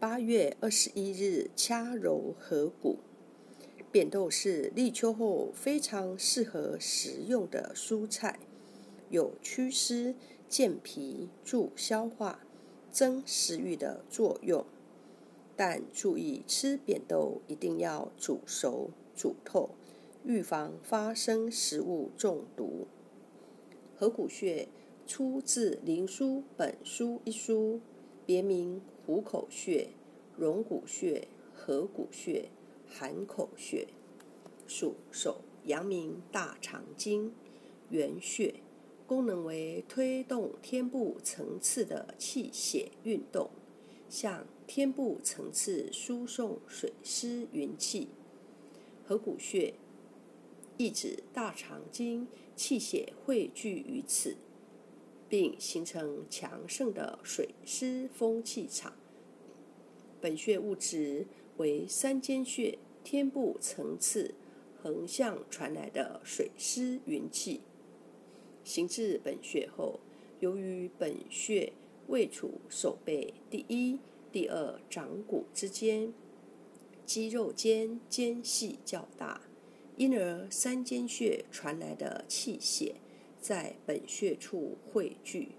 八月二十一日掐揉合谷。扁豆是立秋后非常适合食用的蔬菜，有祛湿、健脾、助消化、增食欲的作用。但注意吃扁豆一定要煮熟、煮透，预防发生食物中毒。合谷穴出自《灵枢·本书》一书，别名虎口穴、荣骨穴、合谷穴。含口穴属手阳明大肠经原穴，功能为推动天部层次的气血运动，向天部层次输送水湿云气。合谷穴意指大肠经气血汇聚于此，并形成强盛的水湿风气场。本穴物质为三间穴。天部层次横向传来的水湿云气，行至本穴后，由于本穴位处手背第一、第二掌骨之间，肌肉间间隙较大，因而三间穴传来的气血在本穴处汇聚，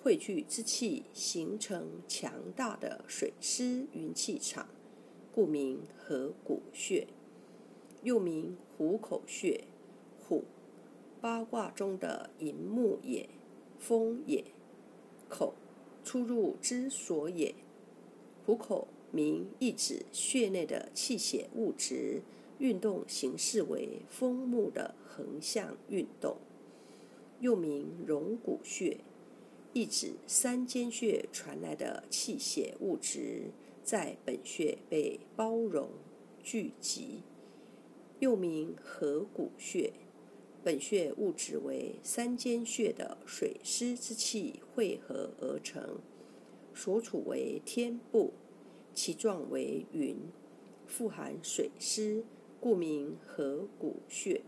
汇聚之气形成强大的水湿云气场。故名合谷穴，又名虎口穴。虎，八卦中的寅木也，风也。口，出入之所也。虎口名意指穴内的气血物质运动形式为风木的横向运动。又名融骨穴，意指三间穴传来的气血物质。在本穴被包容聚集，又名合谷穴。本穴物质为三间穴的水湿之气汇合而成，所处为天部，其状为云，富含水湿，故名合谷穴。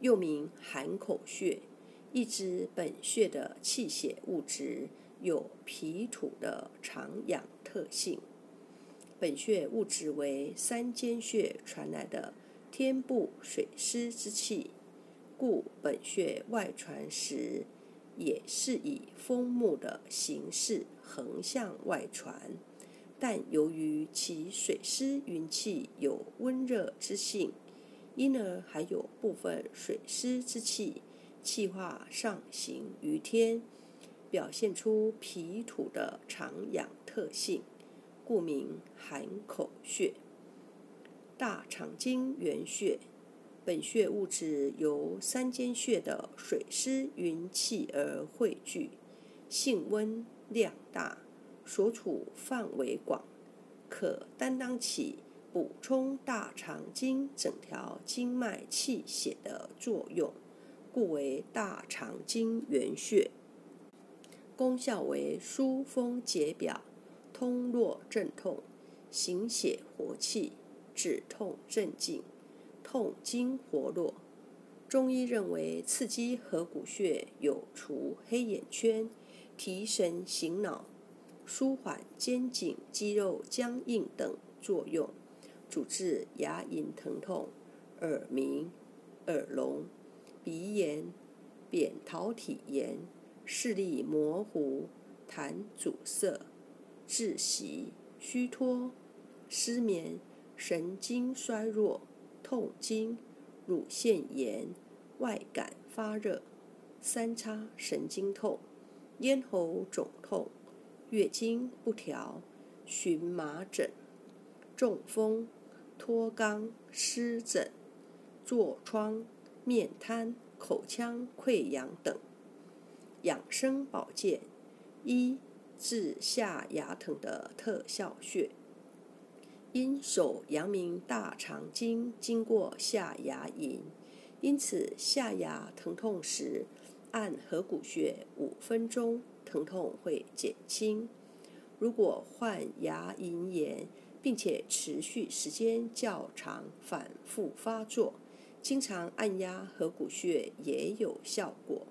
又名寒口穴，意指本穴的气血物质。有脾土的长养特性，本穴物质为三间穴传来的天部水湿之气，故本穴外传时也是以风木的形式横向外传，但由于其水湿云气有温热之性，因而还有部分水湿之气气化上行于天。表现出脾土的长养特性，故名寒口穴。大肠经原穴，本穴物质由三间穴的水湿云气而汇聚，性温量大，所处范围广，可担当起补充大肠经整条经脉气血的作用，故为大肠经原穴。功效为疏风解表、通络镇痛、行血活气、止痛镇静、痛经活络。中医认为，刺激合谷穴有除黑眼圈、提神醒脑、舒缓肩颈肌肉僵硬等作用，主治牙龈疼痛、耳鸣、耳聋、鼻炎、扁桃体炎。视力模糊、痰阻塞、窒息、虚脱、失眠、神经衰弱、痛经、乳腺炎、外感发热、三叉神经痛、咽喉肿痛、月经不调、荨麻疹、中风、脱肛、湿疹、痤疮、面瘫、口腔溃疡等。养生保健，一治下牙疼的特效穴。因手阳明大肠经经过下牙龈，因此下牙疼痛时，按合谷穴五分钟，疼痛会减轻。如果患牙龈炎，并且持续时间较长，反复发作，经常按压合谷穴也有效果。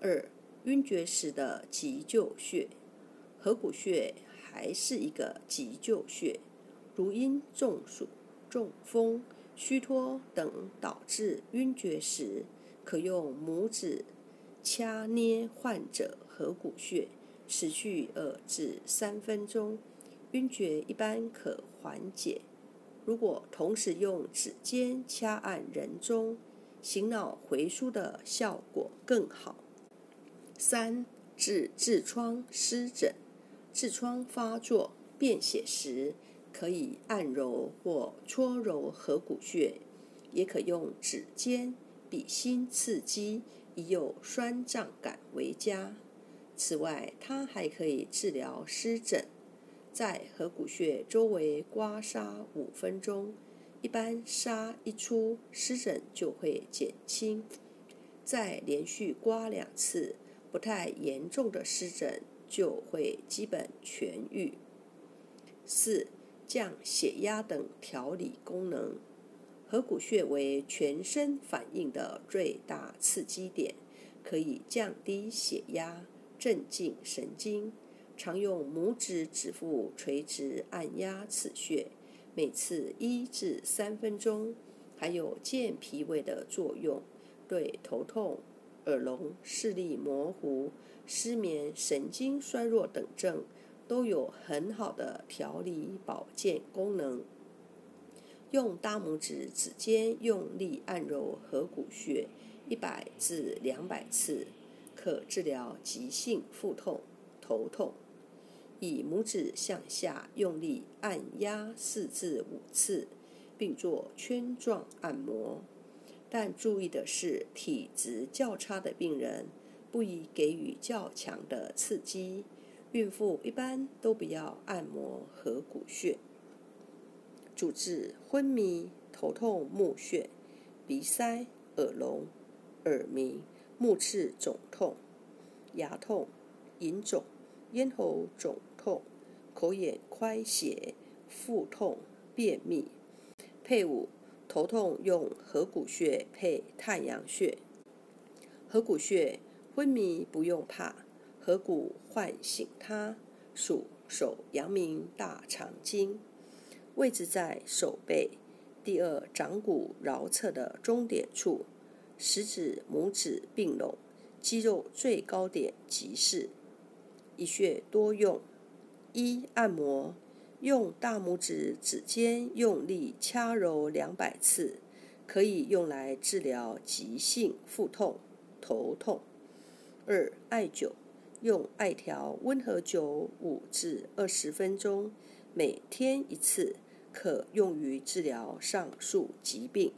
二、晕厥时的急救穴，合谷穴还是一个急救穴，如因中暑、中风、虚脱等导致晕厥时，可用拇指掐捏患者合谷穴，持续二至三分钟，晕厥一般可缓解。如果同时用指尖掐按人中，醒脑回输的效果更好。三、治痔疮湿疹。痔疮发作、便血时，可以按揉或搓揉合谷穴，也可用指尖、笔心刺激，以有酸胀感为佳。此外，它还可以治疗湿疹，在合谷穴周围刮痧五分钟，一般痧一出，湿疹就会减轻。再连续刮两次，不太严重的湿疹。就会基本痊愈。四、降血压等调理功能。合谷穴为全身反应的最大刺激点，可以降低血压、镇静神经。常用拇指指腹垂直按压此穴，每次一至三分钟，还有健脾胃的作用，对头痛、耳聋、视力模糊。失眠、神经衰弱等症都有很好的调理保健功能。用大拇指指尖用力按揉合谷穴一百至两百次，可治疗急性腹痛、头痛。以拇指向下用力按压四至五次，并做圈状按摩。但注意的是，体质较差的病人。不宜给予较强的刺激，孕妇一般都不要按摩合谷穴。主治昏迷、头痛、目眩、鼻塞、耳聋、耳鸣、目赤肿痛、牙痛、龈肿、咽喉肿痛、口眼快血、腹痛、便秘。配伍头痛用合谷穴配太阳穴。合谷穴。昏迷不用怕，合谷唤醒他，属手阳明大肠经，位置在手背第二掌骨桡侧的中点处，食指、拇指并拢，肌肉最高点即是。一穴多用：一、按摩，用大拇指指尖用力掐揉两百次，可以用来治疗急性腹痛、头痛。二、艾灸，用艾条温和灸五至二十分钟，每天一次，可用于治疗上述疾病。